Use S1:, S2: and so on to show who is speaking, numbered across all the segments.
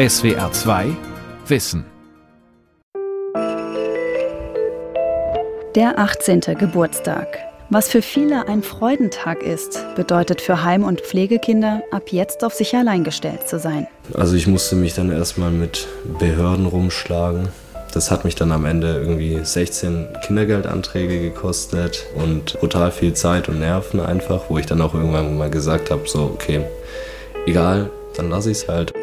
S1: SWR 2 Wissen.
S2: Der 18. Geburtstag. Was für viele ein Freudentag ist, bedeutet für Heim- und Pflegekinder, ab jetzt auf sich allein gestellt zu sein.
S3: Also ich musste mich dann erstmal mit Behörden rumschlagen. Das hat mich dann am Ende irgendwie 16 Kindergeldanträge gekostet und brutal viel Zeit und Nerven einfach, wo ich dann auch irgendwann mal gesagt habe, so okay, egal, dann lasse ich es halt.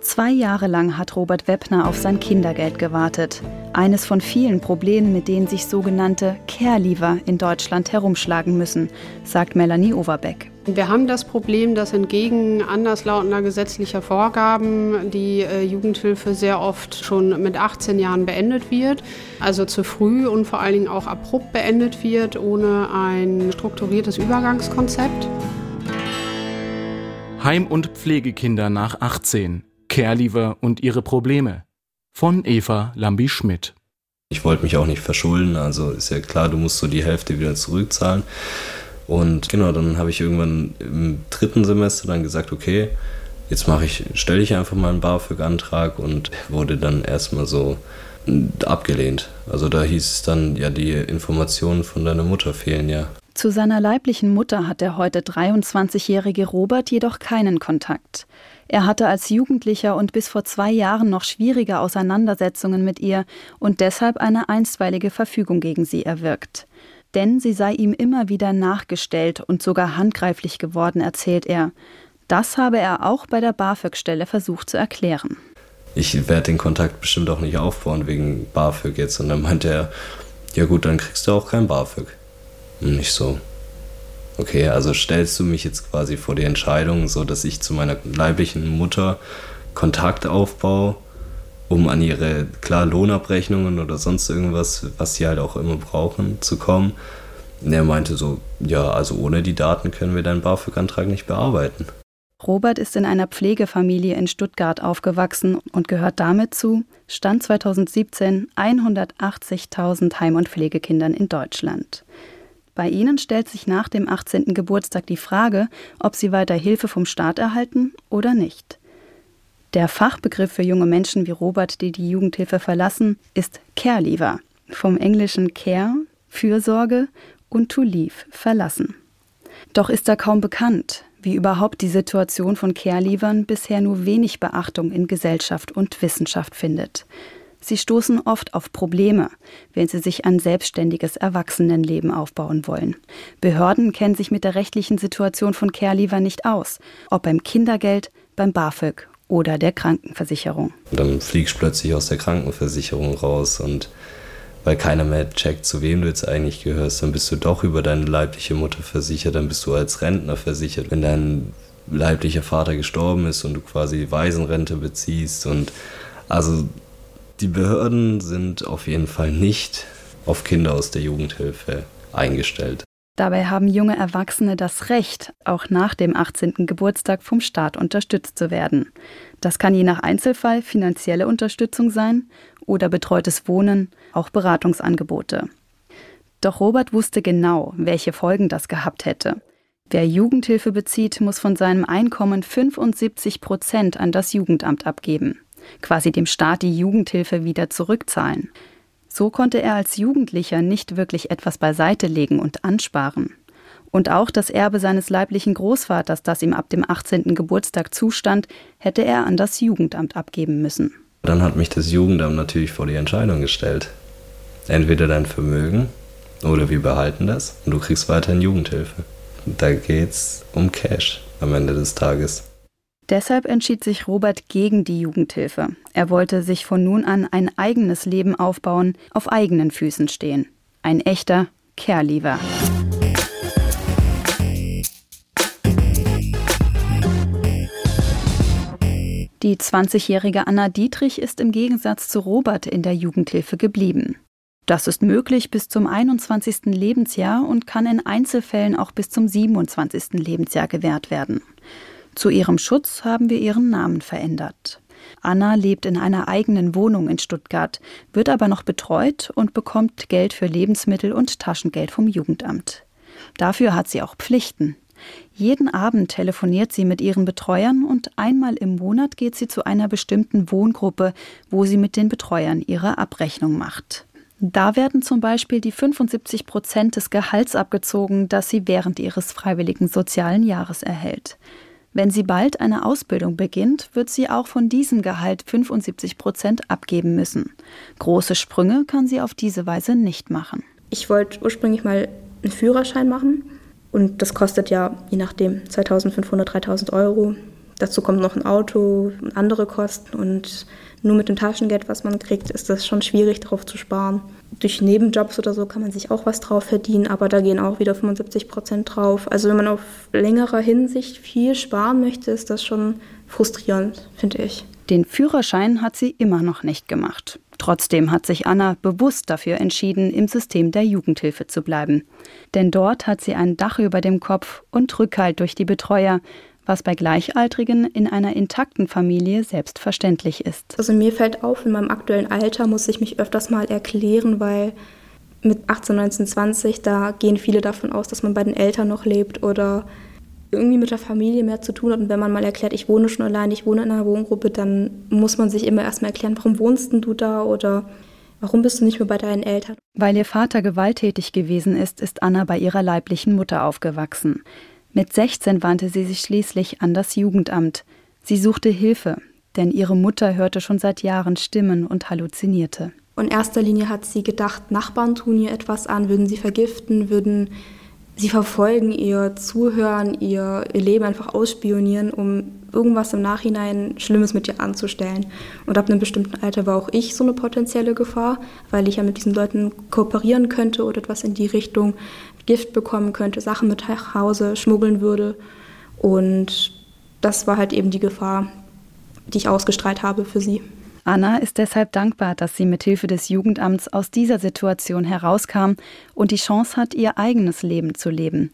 S2: Zwei Jahre lang hat Robert Weppner auf sein Kindergeld gewartet. Eines von vielen Problemen, mit denen sich sogenannte Care-Leaver in Deutschland herumschlagen müssen, sagt Melanie Overbeck.
S4: Wir haben das Problem, dass entgegen anderslautender gesetzlicher Vorgaben die äh, Jugendhilfe sehr oft schon mit 18 Jahren beendet wird, also zu früh und vor allen Dingen auch abrupt beendet wird, ohne ein strukturiertes Übergangskonzept.
S1: Heim- und Pflegekinder nach 18. Caregiver und ihre Probleme. Von Eva Lambi-Schmidt.
S3: Ich wollte mich auch nicht verschulden, also ist ja klar, du musst so die Hälfte wieder zurückzahlen. Und genau, dann habe ich irgendwann im dritten Semester dann gesagt, okay, jetzt mache ich, stelle ich einfach mal einen BAföG-Antrag und wurde dann erstmal so abgelehnt. Also da hieß es dann, ja, die Informationen von deiner Mutter fehlen ja.
S2: Zu seiner leiblichen Mutter hat der heute 23-jährige Robert jedoch keinen Kontakt. Er hatte als Jugendlicher und bis vor zwei Jahren noch schwierige Auseinandersetzungen mit ihr und deshalb eine einstweilige Verfügung gegen sie erwirkt. Denn sie sei ihm immer wieder nachgestellt und sogar handgreiflich geworden, erzählt er. Das habe er auch bei der BAföG-Stelle versucht zu erklären.
S3: Ich werde den Kontakt bestimmt auch nicht aufbauen wegen BAföG jetzt. Und dann meinte er, ja gut, dann kriegst du auch kein BAföG. Und nicht so, okay, also stellst du mich jetzt quasi vor die Entscheidung, so dass ich zu meiner leiblichen Mutter Kontakt aufbaue, um an ihre, klar, Lohnabrechnungen oder sonst irgendwas, was sie halt auch immer brauchen, zu kommen. Und er meinte so, ja, also ohne die Daten können wir deinen BAföG-Antrag nicht bearbeiten.
S2: Robert ist in einer Pflegefamilie in Stuttgart aufgewachsen und gehört damit zu, Stand 2017, 180.000 Heim- und Pflegekindern in Deutschland. Bei ihnen stellt sich nach dem 18. Geburtstag die Frage, ob sie weiter Hilfe vom Staat erhalten oder nicht. Der Fachbegriff für junge Menschen wie Robert, die die Jugendhilfe verlassen, ist Care-Leaver, vom englischen Care, Fürsorge und to leave, verlassen. Doch ist da kaum bekannt, wie überhaupt die Situation von Care-Leavern bisher nur wenig Beachtung in Gesellschaft und Wissenschaft findet. Sie stoßen oft auf Probleme, wenn sie sich ein selbstständiges Erwachsenenleben aufbauen wollen. Behörden kennen sich mit der rechtlichen Situation von Caregiver nicht aus, ob beim Kindergeld, beim BAföG oder der Krankenversicherung.
S3: dann fliegst du plötzlich aus der Krankenversicherung raus und weil keiner mehr checkt, zu wem du jetzt eigentlich gehörst, dann bist du doch über deine leibliche Mutter versichert, dann bist du als Rentner versichert. Wenn dein leiblicher Vater gestorben ist und du quasi Waisenrente beziehst und also die Behörden sind auf jeden Fall nicht auf Kinder aus der Jugendhilfe eingestellt.
S2: Dabei haben junge Erwachsene das Recht, auch nach dem 18. Geburtstag vom Staat unterstützt zu werden. Das kann je nach Einzelfall finanzielle Unterstützung sein oder betreutes Wohnen, auch Beratungsangebote. Doch Robert wusste genau, welche Folgen das gehabt hätte. Wer Jugendhilfe bezieht, muss von seinem Einkommen 75 Prozent an das Jugendamt abgeben quasi dem Staat die Jugendhilfe wieder zurückzahlen. So konnte er als Jugendlicher nicht wirklich etwas beiseite legen und ansparen. Und auch das Erbe seines leiblichen Großvaters, das ihm ab dem 18. Geburtstag zustand, hätte er an das Jugendamt abgeben müssen.
S3: Dann hat mich das Jugendamt natürlich vor die Entscheidung gestellt. Entweder dein Vermögen oder wir behalten das und du kriegst weiterhin Jugendhilfe. Da geht's um Cash am Ende des Tages.
S2: Deshalb entschied sich Robert gegen die Jugendhilfe. Er wollte sich von nun an ein eigenes Leben aufbauen, auf eigenen Füßen stehen. Ein echter Caregiver. Die 20-jährige Anna Dietrich ist im Gegensatz zu Robert in der Jugendhilfe geblieben. Das ist möglich bis zum 21. Lebensjahr und kann in Einzelfällen auch bis zum 27. Lebensjahr gewährt werden. Zu ihrem Schutz haben wir ihren Namen verändert. Anna lebt in einer eigenen Wohnung in Stuttgart, wird aber noch betreut und bekommt Geld für Lebensmittel und Taschengeld vom Jugendamt. Dafür hat sie auch Pflichten. Jeden Abend telefoniert sie mit ihren Betreuern und einmal im Monat geht sie zu einer bestimmten Wohngruppe, wo sie mit den Betreuern ihre Abrechnung macht. Da werden zum Beispiel die 75 Prozent des Gehalts abgezogen, das sie während ihres freiwilligen sozialen Jahres erhält. Wenn sie bald eine Ausbildung beginnt, wird sie auch von diesem Gehalt 75 Prozent abgeben müssen. Große Sprünge kann sie auf diese Weise nicht machen.
S5: Ich wollte ursprünglich mal einen Führerschein machen und das kostet ja je nachdem 2500, 3000 Euro. Dazu kommt noch ein Auto und andere Kosten und nur mit dem Taschengeld, was man kriegt, ist das schon schwierig, darauf zu sparen. Durch Nebenjobs oder so kann man sich auch was drauf verdienen, aber da gehen auch wieder 75 Prozent drauf. Also wenn man auf längerer Hinsicht viel sparen möchte, ist das schon frustrierend, finde ich.
S2: Den Führerschein hat sie immer noch nicht gemacht. Trotzdem hat sich Anna bewusst dafür entschieden, im System der Jugendhilfe zu bleiben. Denn dort hat sie ein Dach über dem Kopf und Rückhalt durch die Betreuer, was bei Gleichaltrigen in einer intakten Familie selbstverständlich ist.
S5: Also mir fällt auf, in meinem aktuellen Alter muss ich mich öfters mal erklären, weil mit 18, 19, 20, da gehen viele davon aus, dass man bei den Eltern noch lebt oder irgendwie mit der Familie mehr zu tun hat. Und wenn man mal erklärt, ich wohne schon allein, ich wohne in einer Wohngruppe, dann muss man sich immer erstmal erklären, warum wohnst denn du da oder warum bist du nicht mehr bei deinen Eltern?
S2: Weil ihr Vater gewalttätig gewesen ist, ist Anna bei ihrer leiblichen Mutter aufgewachsen. Mit 16 wandte sie sich schließlich an das Jugendamt. Sie suchte Hilfe, denn ihre Mutter hörte schon seit Jahren Stimmen und halluzinierte.
S5: In erster Linie hat sie gedacht, Nachbarn tun ihr etwas an, würden sie vergiften, würden sie verfolgen, ihr zuhören, ihr, ihr Leben einfach ausspionieren, um irgendwas im Nachhinein Schlimmes mit ihr anzustellen. Und ab einem bestimmten Alter war auch ich so eine potenzielle Gefahr, weil ich ja mit diesen Leuten kooperieren könnte oder etwas in die Richtung Gift bekommen könnte, Sachen mit nach Hause schmuggeln würde. Und das war halt eben die Gefahr, die ich ausgestrahlt habe für sie.
S2: Anna ist deshalb dankbar, dass sie mit Hilfe des Jugendamts aus dieser Situation herauskam und die Chance hat, ihr eigenes Leben zu leben.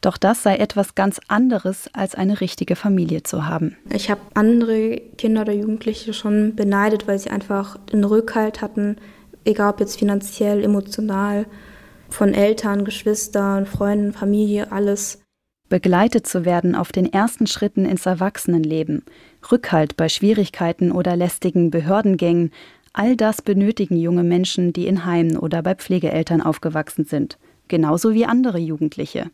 S2: Doch das sei etwas ganz anderes, als eine richtige Familie zu haben.
S5: Ich habe andere Kinder oder Jugendliche schon beneidet, weil sie einfach den Rückhalt hatten, egal ob jetzt finanziell, emotional, von Eltern, Geschwistern, Freunden, Familie, alles.
S2: Begleitet zu werden auf den ersten Schritten ins Erwachsenenleben, Rückhalt bei Schwierigkeiten oder lästigen Behördengängen, all das benötigen junge Menschen, die in Heimen oder bei Pflegeeltern aufgewachsen sind, genauso wie andere Jugendliche.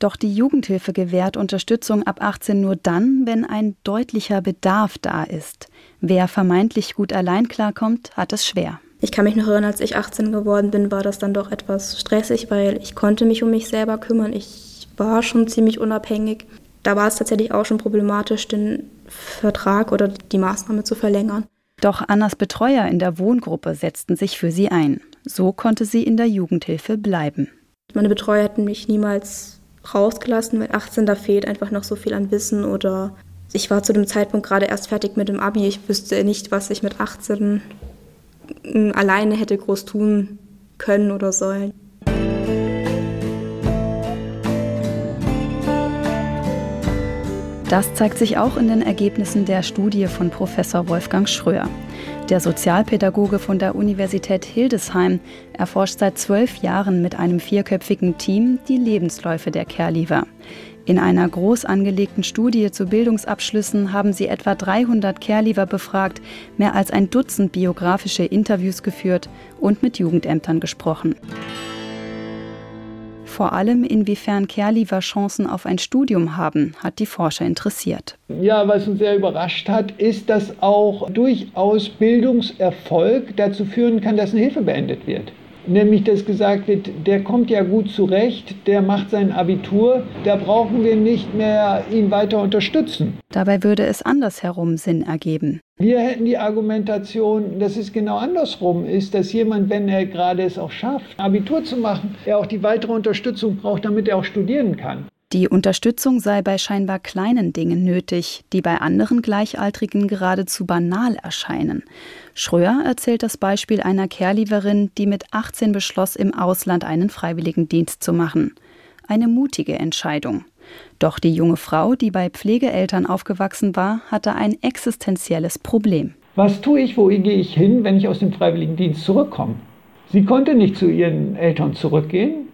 S2: Doch die Jugendhilfe gewährt Unterstützung ab 18 nur dann, wenn ein deutlicher Bedarf da ist. Wer vermeintlich gut allein klarkommt, hat es schwer.
S5: Ich kann mich noch erinnern, als ich 18 geworden bin, war das dann doch etwas stressig, weil ich konnte mich um mich selber kümmern. Ich war schon ziemlich unabhängig. Da war es tatsächlich auch schon problematisch, den Vertrag oder die Maßnahme zu verlängern.
S2: Doch Annas Betreuer in der Wohngruppe setzten sich für sie ein. So konnte sie in der Jugendhilfe bleiben.
S5: Meine Betreuer hätten mich niemals rausgelassen, weil 18 da fehlt einfach noch so viel an Wissen oder ich war zu dem Zeitpunkt gerade erst fertig mit dem Abi. Ich wüsste nicht, was ich mit 18 alleine hätte groß tun können oder sollen.
S2: Das zeigt sich auch in den Ergebnissen der Studie von Professor Wolfgang Schröer. Der Sozialpädagoge von der Universität Hildesheim erforscht seit zwölf Jahren mit einem vierköpfigen Team die Lebensläufe der Kerliver. In einer groß angelegten Studie zu Bildungsabschlüssen haben sie etwa 300 Kerliver befragt, mehr als ein Dutzend biografische Interviews geführt und mit Jugendämtern gesprochen vor allem inwiefern Kerliver Chancen auf ein Studium haben, hat die Forscher interessiert.
S6: Ja, was uns sehr überrascht hat, ist, dass auch durchaus Bildungserfolg dazu führen kann, dass eine Hilfe beendet wird nämlich dass gesagt wird, der kommt ja gut zurecht, der macht sein Abitur, da brauchen wir nicht mehr ihn weiter unterstützen.
S2: Dabei würde es andersherum Sinn ergeben.
S6: Wir hätten die Argumentation, dass es genau andersrum ist, dass jemand, wenn er gerade es auch schafft, Abitur zu machen, er auch die weitere Unterstützung braucht, damit er auch studieren kann.
S2: Die Unterstützung sei bei scheinbar kleinen Dingen nötig, die bei anderen Gleichaltrigen geradezu banal erscheinen. Schröer erzählt das Beispiel einer Caregiverin, die mit 18 beschloss, im Ausland einen Freiwilligendienst zu machen. Eine mutige Entscheidung. Doch die junge Frau, die bei Pflegeeltern aufgewachsen war, hatte ein existenzielles Problem.
S6: Was tue ich, wo gehe ich hin, wenn ich aus dem Freiwilligendienst zurückkomme? Sie konnte nicht zu ihren Eltern zurückgehen,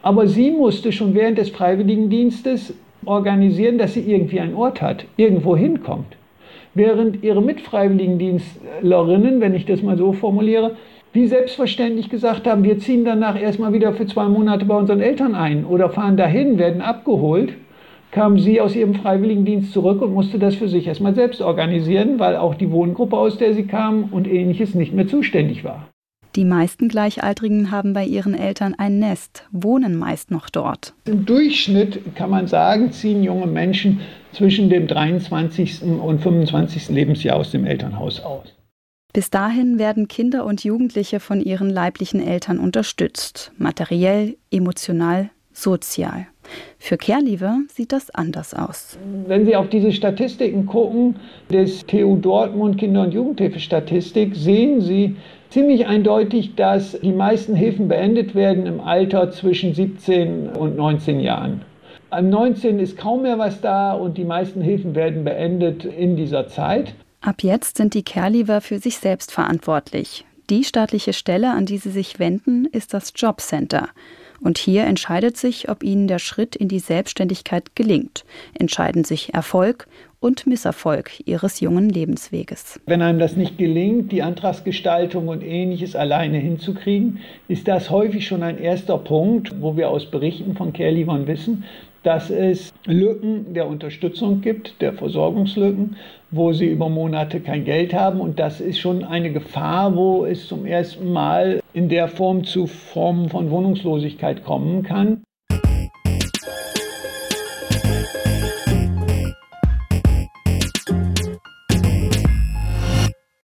S6: Aber sie musste schon während des Freiwilligendienstes organisieren, dass sie irgendwie einen Ort hat, irgendwo hinkommt. Während ihre Mitfreiwilligendienstlerinnen, wenn ich das mal so formuliere, wie selbstverständlich gesagt haben, wir ziehen danach erstmal wieder für zwei Monate bei unseren Eltern ein oder fahren dahin, werden abgeholt, kam sie aus ihrem Freiwilligendienst zurück und musste das für sich erstmal selbst organisieren, weil auch die Wohngruppe, aus der sie kam und ähnliches nicht mehr zuständig war.
S2: Die meisten Gleichaltrigen haben bei ihren Eltern ein Nest, wohnen meist noch dort.
S6: Im Durchschnitt kann man sagen, ziehen junge Menschen zwischen dem 23. und 25. Lebensjahr aus dem Elternhaus aus.
S2: Bis dahin werden Kinder und Jugendliche von ihren leiblichen Eltern unterstützt, materiell, emotional, sozial. Für Caregiver sieht das anders aus.
S6: Wenn Sie auf diese Statistiken gucken, des TU Dortmund Kinder- und Jugendhilfe-Statistik, sehen Sie ziemlich eindeutig, dass die meisten Hilfen beendet werden im Alter zwischen 17 und 19 Jahren. Am 19 ist kaum mehr was da und die meisten Hilfen werden beendet in dieser Zeit.
S2: Ab jetzt sind die Caregiver für sich selbst verantwortlich. Die staatliche Stelle, an die sie sich wenden, ist das Jobcenter. Und hier entscheidet sich, ob ihnen der Schritt in die Selbstständigkeit gelingt. Entscheiden sich Erfolg und Misserfolg ihres jungen Lebensweges.
S6: Wenn einem das nicht gelingt, die Antragsgestaltung und ähnliches alleine hinzukriegen, ist das häufig schon ein erster Punkt, wo wir aus Berichten von Caregivern wissen, dass es Lücken der Unterstützung gibt, der Versorgungslücken, wo sie über Monate kein Geld haben. Und das ist schon eine Gefahr, wo es zum ersten Mal in der Form zu Formen von Wohnungslosigkeit kommen kann.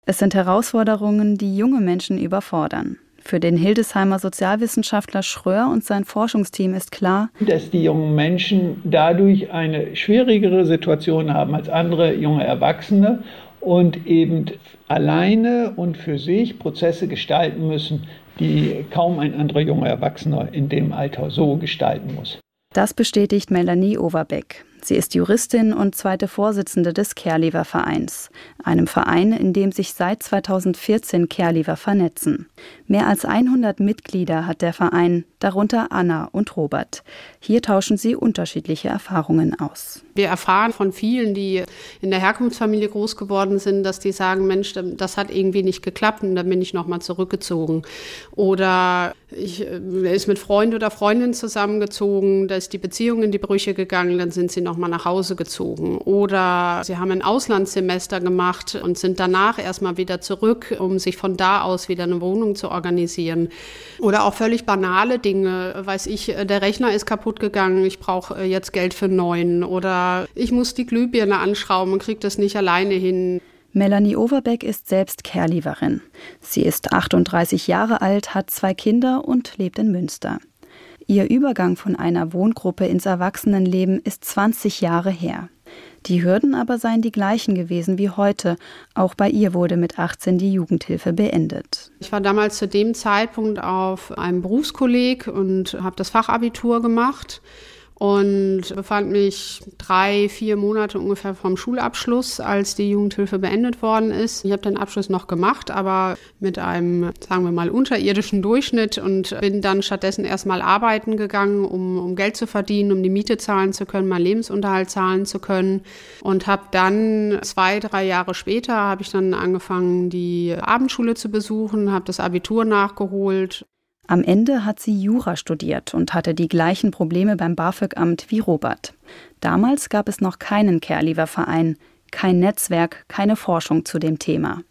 S2: Es sind Herausforderungen, die junge Menschen überfordern. Für den Hildesheimer Sozialwissenschaftler Schröer und sein Forschungsteam ist klar,
S6: dass die jungen Menschen dadurch eine schwierigere Situation haben als andere junge Erwachsene und eben alleine und für sich Prozesse gestalten müssen, die kaum ein anderer junger Erwachsener in dem Alter so gestalten muss.
S2: Das bestätigt Melanie Overbeck. Sie ist Juristin und zweite Vorsitzende des Caregiver Vereins, einem Verein, in dem sich seit 2014 Caregiver vernetzen. Mehr als 100 Mitglieder hat der Verein, darunter Anna und Robert. Hier tauschen sie unterschiedliche Erfahrungen aus.
S4: Wir erfahren von vielen, die in der Herkunftsfamilie groß geworden sind, dass die sagen, Mensch, das hat irgendwie nicht geklappt und dann bin ich nochmal zurückgezogen. Oder ich äh, ist mit Freund oder Freundin zusammengezogen, da ist die Beziehung in die Brüche gegangen, dann sind sie nochmal nach Hause gezogen. Oder sie haben ein Auslandssemester gemacht und sind danach erstmal wieder zurück, um sich von da aus wieder eine Wohnung zu organisieren. Oder auch völlig banale Dinge, weiß ich, der Rechner ist kaputt gegangen, ich brauche äh, jetzt Geld für neuen. Oder ich muss die Glühbirne anschrauben und kriege das nicht alleine hin.
S2: Melanie Overbeck ist selbst Caregiverin. Sie ist 38 Jahre alt, hat zwei Kinder und lebt in Münster. Ihr Übergang von einer Wohngruppe ins Erwachsenenleben ist 20 Jahre her. Die Hürden aber seien die gleichen gewesen wie heute. Auch bei ihr wurde mit 18 die Jugendhilfe beendet.
S4: Ich war damals zu dem Zeitpunkt auf einem Berufskolleg und habe das Fachabitur gemacht und befand mich drei, vier Monate ungefähr vom Schulabschluss, als die Jugendhilfe beendet worden ist. Ich habe den Abschluss noch gemacht, aber mit einem, sagen wir mal, unterirdischen Durchschnitt und bin dann stattdessen erstmal arbeiten gegangen, um, um Geld zu verdienen, um die Miete zahlen zu können, meinen Lebensunterhalt zahlen zu können und habe dann zwei, drei Jahre später habe ich dann angefangen, die Abendschule zu besuchen, habe das Abitur nachgeholt
S2: am Ende hat sie Jura studiert und hatte die gleichen Probleme beim BAföG-Amt wie Robert. Damals gab es noch keinen Caregiver-Verein, kein Netzwerk, keine Forschung zu dem Thema.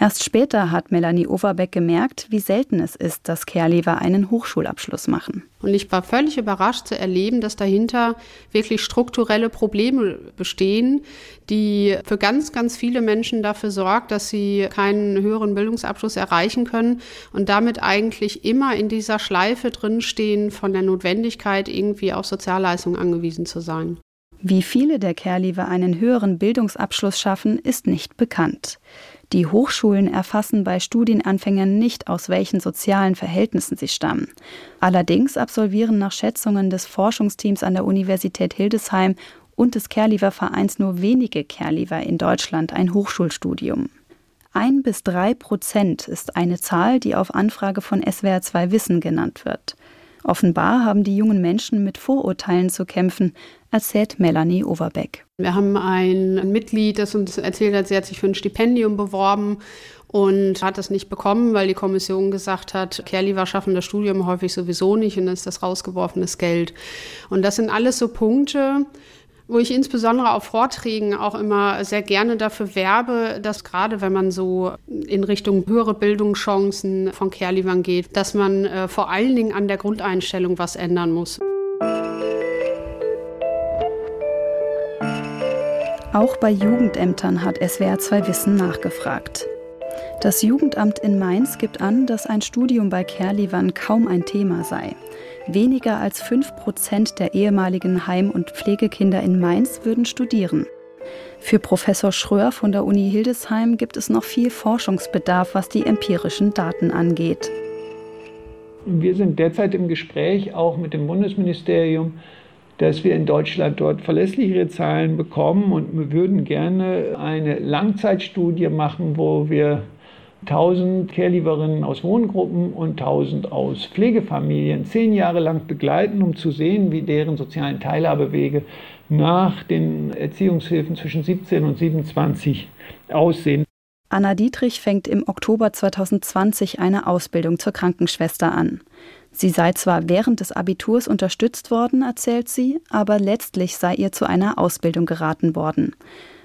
S2: Erst später hat Melanie Overbeck gemerkt, wie selten es ist, dass Caregiver einen Hochschulabschluss machen.
S4: Und ich war völlig überrascht zu erleben, dass dahinter wirklich strukturelle Probleme bestehen, die für ganz, ganz viele Menschen dafür sorgt, dass sie keinen höheren Bildungsabschluss erreichen können und damit eigentlich immer in dieser Schleife drinstehen von der Notwendigkeit, irgendwie auf Sozialleistungen angewiesen zu sein.
S2: Wie viele der Caregiver einen höheren Bildungsabschluss schaffen, ist nicht bekannt. Die Hochschulen erfassen bei Studienanfängern nicht, aus welchen sozialen Verhältnissen sie stammen. Allerdings absolvieren nach Schätzungen des Forschungsteams an der Universität Hildesheim und des Caregiver Vereins nur wenige Caregiver in Deutschland ein Hochschulstudium. Ein bis drei Prozent ist eine Zahl, die auf Anfrage von SWR2 Wissen genannt wird. Offenbar haben die jungen Menschen mit Vorurteilen zu kämpfen, erzählt Melanie Overbeck.
S4: Wir haben ein Mitglied, das uns erzählt hat, sie hat sich für ein Stipendium beworben und hat es nicht bekommen, weil die Kommission gesagt hat, Kerli schaffen das Studium häufig sowieso nicht und dann ist das rausgeworfenes Geld. Und das sind alles so Punkte, wo ich insbesondere auf Vorträgen auch immer sehr gerne dafür werbe, dass gerade wenn man so in Richtung höhere Bildungschancen von Kerlivan geht, dass man äh, vor allen Dingen an der Grundeinstellung was ändern muss.
S2: Auch bei Jugendämtern hat SWR 2 Wissen nachgefragt. Das Jugendamt in Mainz gibt an, dass ein Studium bei Kerlivan kaum ein Thema sei. Weniger als 5 Prozent der ehemaligen Heim- und Pflegekinder in Mainz würden studieren. Für Professor Schröer von der Uni Hildesheim gibt es noch viel Forschungsbedarf, was die empirischen Daten angeht.
S6: Wir sind derzeit im Gespräch auch mit dem Bundesministerium, dass wir in Deutschland dort verlässlichere Zahlen bekommen und wir würden gerne eine Langzeitstudie machen, wo wir 1000 Care-Lieferinnen aus Wohngruppen und 1000 aus Pflegefamilien zehn Jahre lang begleiten, um zu sehen, wie deren sozialen Teilhabewege nach den Erziehungshilfen zwischen 17 und 27 aussehen.
S2: Anna Dietrich fängt im Oktober 2020 eine Ausbildung zur Krankenschwester an. Sie sei zwar während des Abiturs unterstützt worden, erzählt sie, aber letztlich sei ihr zu einer Ausbildung geraten worden.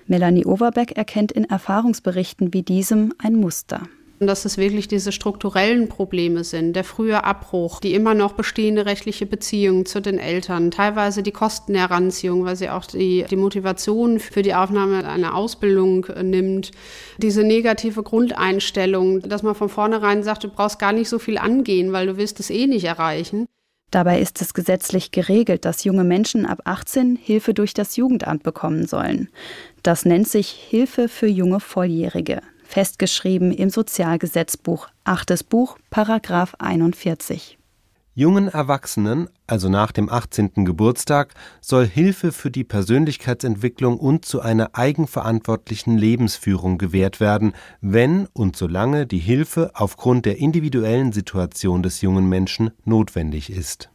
S2: Melanie Overbeck erkennt in Erfahrungsberichten wie diesem ein Muster
S4: dass es wirklich diese strukturellen Probleme sind, der frühe Abbruch, die immer noch bestehende rechtliche Beziehung zu den Eltern, teilweise die Kostenheranziehung, weil sie auch die, die Motivation für die Aufnahme einer Ausbildung nimmt, diese negative Grundeinstellung, dass man von vornherein sagt, du brauchst gar nicht so viel angehen, weil du wirst es eh nicht erreichen.
S2: Dabei ist es gesetzlich geregelt, dass junge Menschen ab 18 Hilfe durch das Jugendamt bekommen sollen. Das nennt sich Hilfe für junge Volljährige, festgeschrieben im Sozialgesetzbuch, achtes Buch, Paragraph 41.
S7: Jungen Erwachsenen, also nach dem 18. Geburtstag, soll Hilfe für die Persönlichkeitsentwicklung und zu einer eigenverantwortlichen Lebensführung gewährt werden, wenn und solange die Hilfe aufgrund der individuellen Situation des jungen Menschen notwendig ist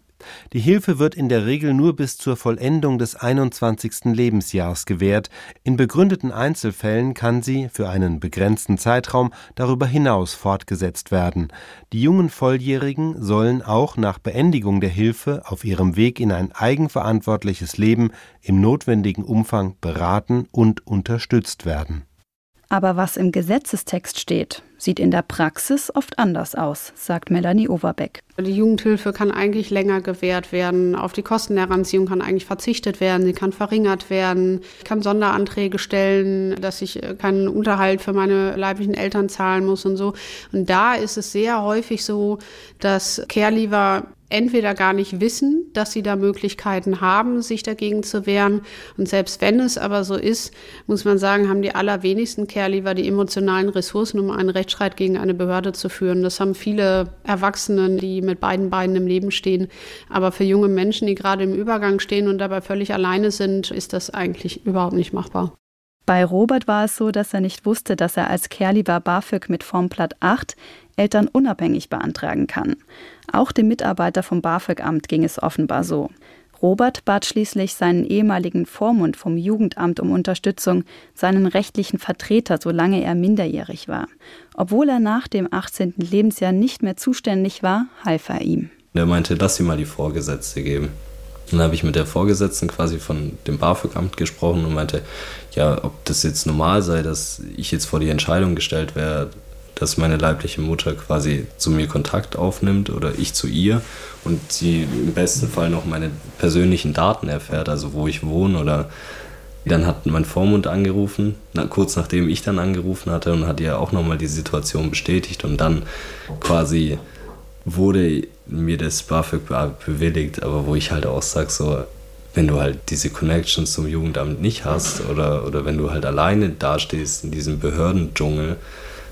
S7: die Hilfe wird in der Regel nur bis zur Vollendung des 21. Lebensjahrs gewährt, in begründeten Einzelfällen kann sie für einen begrenzten Zeitraum darüber hinaus fortgesetzt werden. Die jungen Volljährigen sollen auch nach Beendigung der Hilfe auf ihrem Weg in ein eigenverantwortliches Leben im notwendigen Umfang beraten und unterstützt werden
S2: aber was im Gesetzestext steht, sieht in der Praxis oft anders aus, sagt Melanie Overbeck.
S4: Die Jugendhilfe kann eigentlich länger gewährt werden. Auf die Kostenheranziehung kann eigentlich verzichtet werden. Sie kann verringert werden. Ich kann Sonderanträge stellen, dass ich keinen Unterhalt für meine leiblichen Eltern zahlen muss und so. Und da ist es sehr häufig so, dass Care-Leaver entweder gar nicht wissen, dass sie da Möglichkeiten haben, sich dagegen zu wehren. Und selbst wenn es aber so ist, muss man sagen, haben die allerwenigsten Care-Leaver die emotionalen Ressourcen, um einen Rechtsstreit gegen eine Behörde zu führen. Das haben viele Erwachsenen, die mit beiden Beinen im Leben stehen. Aber für junge Menschen, die gerade im Übergang stehen und dabei völlig alleine sind, ist das eigentlich überhaupt nicht machbar.
S2: Bei Robert war es so, dass er nicht wusste, dass er als Care-Leaver BAföG mit Formblatt 8 Eltern unabhängig beantragen kann. Auch dem Mitarbeiter vom BAföG-Amt ging es offenbar so. Robert bat schließlich seinen ehemaligen Vormund vom Jugendamt um Unterstützung, seinen rechtlichen Vertreter, solange er minderjährig war. Obwohl er nach dem 18. Lebensjahr nicht mehr zuständig war, half er ihm.
S3: Der meinte, lass ihm mal die Vorgesetzte geben. Dann habe ich mit der Vorgesetzten quasi von dem BAföG-Amt gesprochen und meinte, ja, ob das jetzt normal sei, dass ich jetzt vor die Entscheidung gestellt wäre, dass meine leibliche Mutter quasi zu mir Kontakt aufnimmt oder ich zu ihr und sie im besten Fall noch meine persönlichen Daten erfährt, also wo ich wohne oder dann hat mein Vormund angerufen, na, kurz nachdem ich dann angerufen hatte und hat ihr auch nochmal die Situation bestätigt und dann quasi wurde mir das BAföG bewilligt, aber wo ich halt auch sage, so, wenn du halt diese Connections zum Jugendamt nicht hast oder, oder wenn du halt alleine dastehst in diesem Behördendschungel,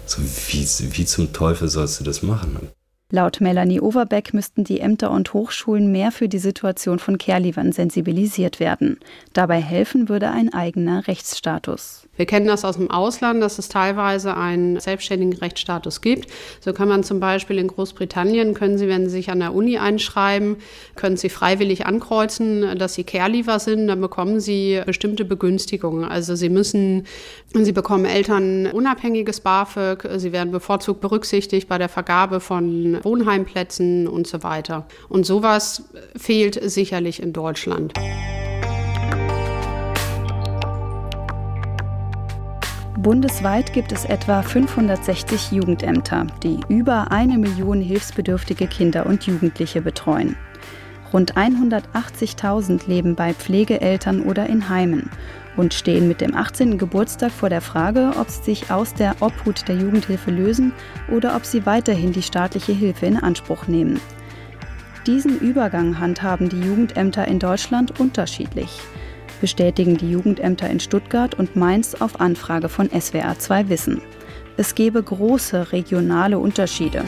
S3: so, wie, wie zum Teufel sollst du das machen?
S2: Laut Melanie Overbeck müssten die Ämter und Hochschulen mehr für die Situation von Care-Leavern sensibilisiert werden. Dabei helfen würde ein eigener Rechtsstatus.
S4: Wir kennen das aus dem Ausland, dass es teilweise einen selbstständigen Rechtsstatus gibt. So kann man zum Beispiel in Großbritannien, können Sie, wenn Sie sich an der Uni einschreiben, können Sie freiwillig ankreuzen, dass Sie Care-Leaver sind, dann bekommen Sie bestimmte Begünstigungen. Also Sie müssen, Sie bekommen Eltern unabhängiges BAföG, Sie werden bevorzugt berücksichtigt bei der Vergabe von Wohnheimplätzen und so weiter. Und sowas fehlt sicherlich in Deutschland.
S2: Bundesweit gibt es etwa 560 Jugendämter, die über eine Million hilfsbedürftige Kinder und Jugendliche betreuen. Rund 180.000 leben bei Pflegeeltern oder in Heimen und stehen mit dem 18. Geburtstag vor der Frage, ob sie sich aus der Obhut der Jugendhilfe lösen oder ob sie weiterhin die staatliche Hilfe in Anspruch nehmen. Diesen Übergang handhaben die Jugendämter in Deutschland unterschiedlich bestätigen die Jugendämter in Stuttgart und Mainz auf Anfrage von SWR 2 Wissen. Es gebe große regionale Unterschiede.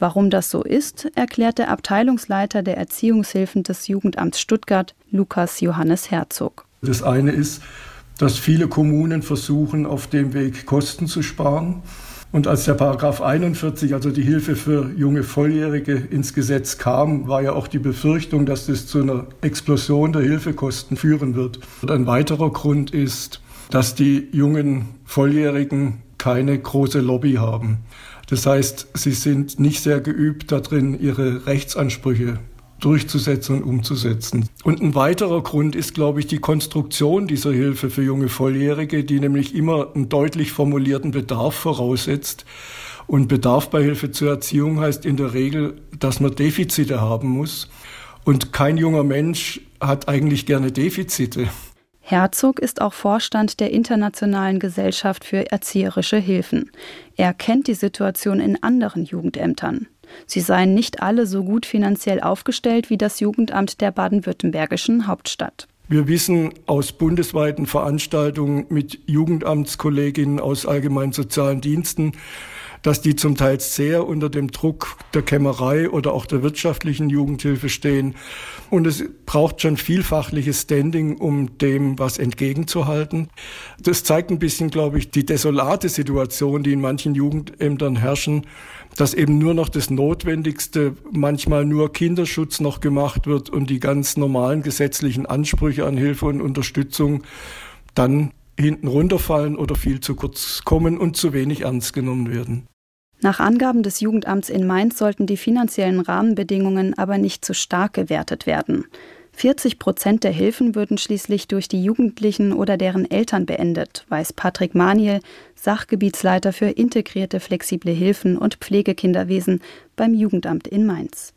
S2: Warum das so ist, erklärt der Abteilungsleiter der Erziehungshilfen des Jugendamts Stuttgart, Lukas Johannes Herzog.
S8: Das eine ist, dass viele Kommunen versuchen, auf dem Weg Kosten zu sparen. Und als der Paragraph 41, also die Hilfe für junge Volljährige, ins Gesetz kam, war ja auch die Befürchtung, dass das zu einer Explosion der Hilfekosten führen wird. Und ein weiterer Grund ist, dass die jungen Volljährigen keine große Lobby haben. Das heißt, sie sind nicht sehr geübt darin, ihre Rechtsansprüche durchzusetzen und umzusetzen. Und ein weiterer Grund ist, glaube ich, die Konstruktion dieser Hilfe für junge Volljährige, die nämlich immer einen deutlich formulierten Bedarf voraussetzt. Und Bedarf bei Hilfe zur Erziehung heißt in der Regel, dass man Defizite haben muss. Und kein junger Mensch hat eigentlich gerne Defizite.
S2: Herzog ist auch Vorstand der Internationalen Gesellschaft für erzieherische Hilfen. Er kennt die Situation in anderen Jugendämtern. Sie seien nicht alle so gut finanziell aufgestellt wie das Jugendamt der baden-württembergischen Hauptstadt.
S8: Wir wissen aus bundesweiten Veranstaltungen mit Jugendamtskolleginnen aus allgemeinen sozialen Diensten, dass die zum Teil sehr unter dem Druck der Kämmerei oder auch der wirtschaftlichen Jugendhilfe stehen. Und es braucht schon vielfachliches Standing, um dem was entgegenzuhalten. Das zeigt ein bisschen, glaube ich, die desolate Situation, die in manchen Jugendämtern herrschen dass eben nur noch das Notwendigste, manchmal nur Kinderschutz noch gemacht wird und die ganz normalen gesetzlichen Ansprüche an Hilfe und Unterstützung dann hinten runterfallen oder viel zu kurz kommen und zu wenig ernst genommen werden.
S2: Nach Angaben des Jugendamts in Mainz sollten die finanziellen Rahmenbedingungen aber nicht zu stark gewertet werden. 40 Prozent der Hilfen würden schließlich durch die Jugendlichen oder deren Eltern beendet, weiß Patrick Maniel, Sachgebietsleiter für integrierte flexible Hilfen und Pflegekinderwesen beim Jugendamt in Mainz.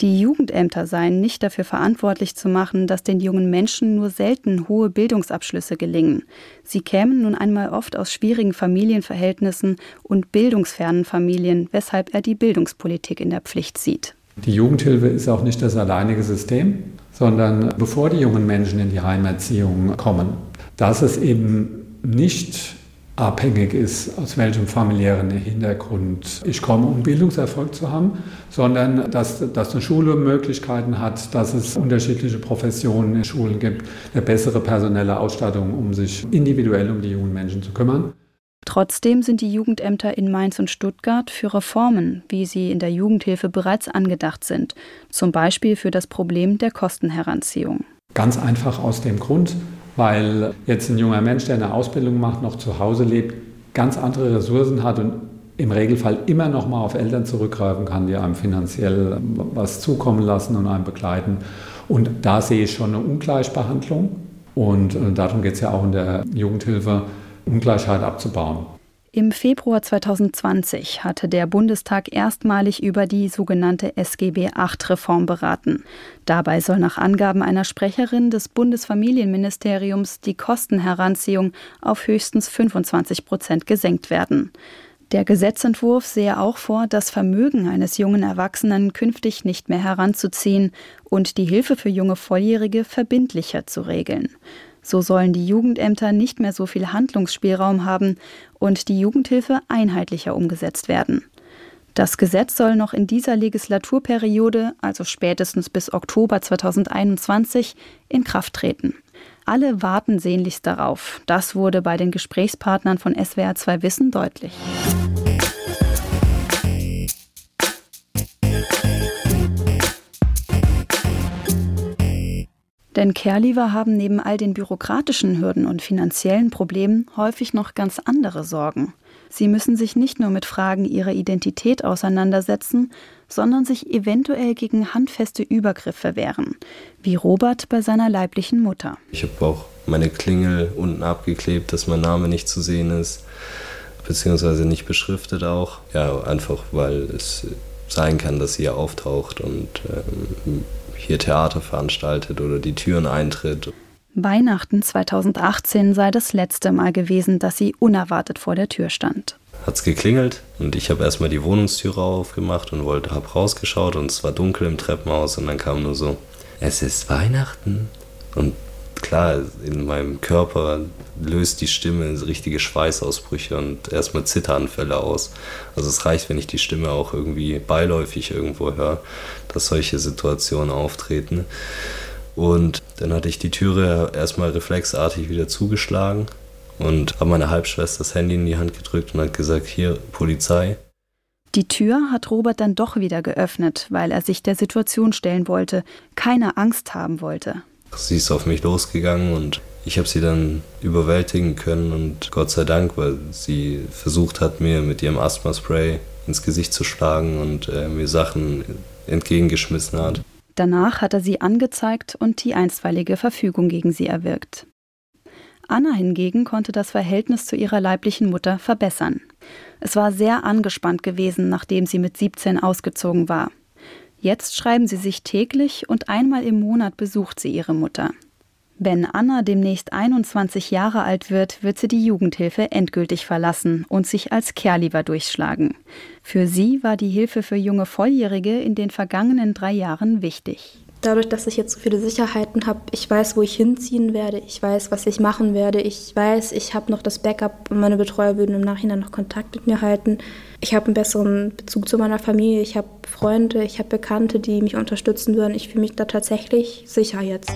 S2: Die Jugendämter seien nicht dafür verantwortlich zu machen, dass den jungen Menschen nur selten hohe Bildungsabschlüsse gelingen. Sie kämen nun einmal oft aus schwierigen Familienverhältnissen und bildungsfernen Familien, weshalb er die Bildungspolitik in der Pflicht sieht.
S9: Die Jugendhilfe ist auch nicht das alleinige System sondern bevor die jungen Menschen in die Heimerziehung kommen, dass es eben nicht abhängig ist, aus welchem familiären Hintergrund ich komme, um Bildungserfolg zu haben, sondern dass, dass eine Schule Möglichkeiten hat, dass es unterschiedliche Professionen in Schulen gibt, eine bessere personelle Ausstattung, um sich individuell um die jungen Menschen zu kümmern.
S2: Trotzdem sind die Jugendämter in Mainz und Stuttgart für Reformen, wie sie in der Jugendhilfe bereits angedacht sind, zum Beispiel für das Problem der Kostenheranziehung.
S9: Ganz einfach aus dem Grund, weil jetzt ein junger Mensch, der eine Ausbildung macht, noch zu Hause lebt, ganz andere Ressourcen hat und im Regelfall immer noch mal auf Eltern zurückgreifen kann, die einem finanziell was zukommen lassen und einem begleiten. Und da sehe ich schon eine Ungleichbehandlung. Und äh, darum geht es ja auch in der Jugendhilfe Ungleichheit abzubauen.
S2: Im Februar 2020 hatte der Bundestag erstmalig über die sogenannte SGB VIII-Reform beraten. Dabei soll nach Angaben einer Sprecherin des Bundesfamilienministeriums die Kostenheranziehung auf höchstens 25 Prozent gesenkt werden. Der Gesetzentwurf sehe auch vor, das Vermögen eines jungen Erwachsenen künftig nicht mehr heranzuziehen und die Hilfe für junge Volljährige verbindlicher zu regeln. So sollen die Jugendämter nicht mehr so viel Handlungsspielraum haben und die Jugendhilfe einheitlicher umgesetzt werden. Das Gesetz soll noch in dieser Legislaturperiode, also spätestens bis Oktober 2021, in Kraft treten. Alle warten sehnlichst darauf. Das wurde bei den Gesprächspartnern von SWR 2 Wissen deutlich. Denn Caregiver haben neben all den bürokratischen Hürden und finanziellen Problemen häufig noch ganz andere Sorgen. Sie müssen sich nicht nur mit Fragen ihrer Identität auseinandersetzen, sondern sich eventuell gegen handfeste Übergriffe wehren, wie Robert bei seiner leiblichen Mutter.
S3: Ich habe auch meine Klingel unten abgeklebt, dass mein Name nicht zu sehen ist, beziehungsweise nicht beschriftet auch. Ja, einfach weil es sein kann, dass sie auftaucht und ähm, hier Theater veranstaltet oder die Türen eintritt.
S2: Weihnachten 2018 sei das letzte Mal gewesen, dass sie unerwartet vor der Tür stand.
S3: Hat es geklingelt und ich habe erstmal die Wohnungstüre aufgemacht und wollte, habe rausgeschaut und es war dunkel im Treppenhaus und dann kam nur so, es ist Weihnachten. Und klar, in meinem Körper löst die Stimme richtige Schweißausbrüche und erstmal Zitteranfälle aus. Also es reicht, wenn ich die Stimme auch irgendwie beiläufig irgendwo höre, dass solche Situationen auftreten. Und dann hatte ich die Türe erstmal reflexartig wieder zugeschlagen und habe meiner Halbschwester das Handy in die Hand gedrückt und hat gesagt, hier, Polizei.
S2: Die Tür hat Robert dann doch wieder geöffnet, weil er sich der Situation stellen wollte, keine Angst haben wollte.
S3: Sie ist auf mich losgegangen und ich habe sie dann überwältigen können und Gott sei Dank, weil sie versucht hat, mir mit ihrem Asthma-Spray ins Gesicht zu schlagen und äh, mir Sachen entgegengeschmissen hat.
S2: Danach hat er sie angezeigt und die einstweilige Verfügung gegen sie erwirkt. Anna hingegen konnte das Verhältnis zu ihrer leiblichen Mutter verbessern. Es war sehr angespannt gewesen, nachdem sie mit 17 ausgezogen war. Jetzt schreiben sie sich täglich und einmal im Monat besucht sie ihre Mutter. Wenn Anna demnächst 21 Jahre alt wird, wird sie die Jugendhilfe endgültig verlassen und sich als Caregiver durchschlagen. Für sie war die Hilfe für junge Volljährige in den vergangenen drei Jahren wichtig.
S5: Dadurch, dass ich jetzt so viele Sicherheiten habe, ich weiß, wo ich hinziehen werde, ich weiß, was ich machen werde, ich weiß, ich habe noch das Backup und meine Betreuer würden im Nachhinein noch Kontakt mit mir halten. Ich habe einen besseren Bezug zu meiner Familie, ich habe Freunde, ich habe Bekannte, die mich unterstützen würden. Ich fühle mich da tatsächlich sicher jetzt.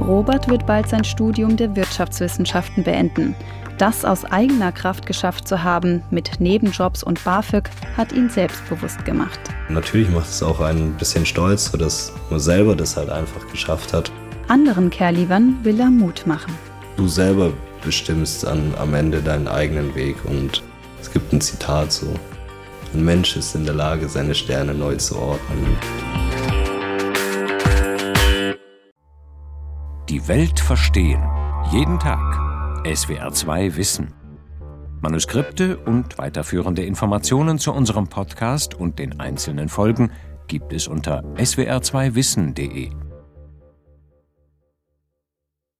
S2: Robert wird bald sein Studium der Wirtschaftswissenschaften beenden. Das aus eigener Kraft geschafft zu haben, mit Nebenjobs und BAföG, hat ihn selbstbewusst gemacht.
S3: Natürlich macht es auch ein bisschen stolz, dass man selber das halt einfach geschafft hat.
S2: Anderen Kerlivern will er Mut machen.
S3: Du selber bestimmst an, am Ende deinen eigenen Weg und es gibt ein Zitat so. Ein Mensch ist in der Lage, seine Sterne neu zu ordnen.
S10: Die Welt verstehen. Jeden Tag. SWR2 Wissen. Manuskripte und weiterführende Informationen zu unserem Podcast und den einzelnen Folgen gibt es unter swr2wissen.de.